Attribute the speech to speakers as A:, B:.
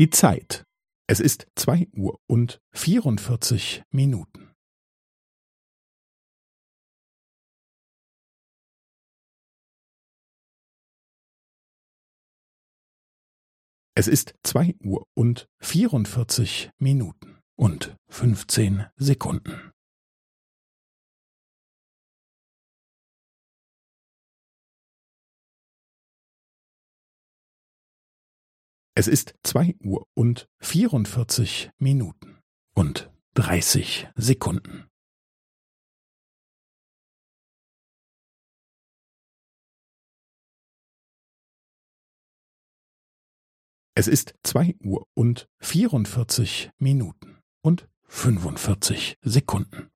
A: Die Zeit. Es ist zwei Uhr und vierundvierzig Minuten. Es ist zwei Uhr und vierundvierzig Minuten und fünfzehn Sekunden. Es ist zwei Uhr und vierundvierzig Minuten und dreißig Sekunden. Es ist zwei Uhr und vierundvierzig Minuten und fünfundvierzig Sekunden.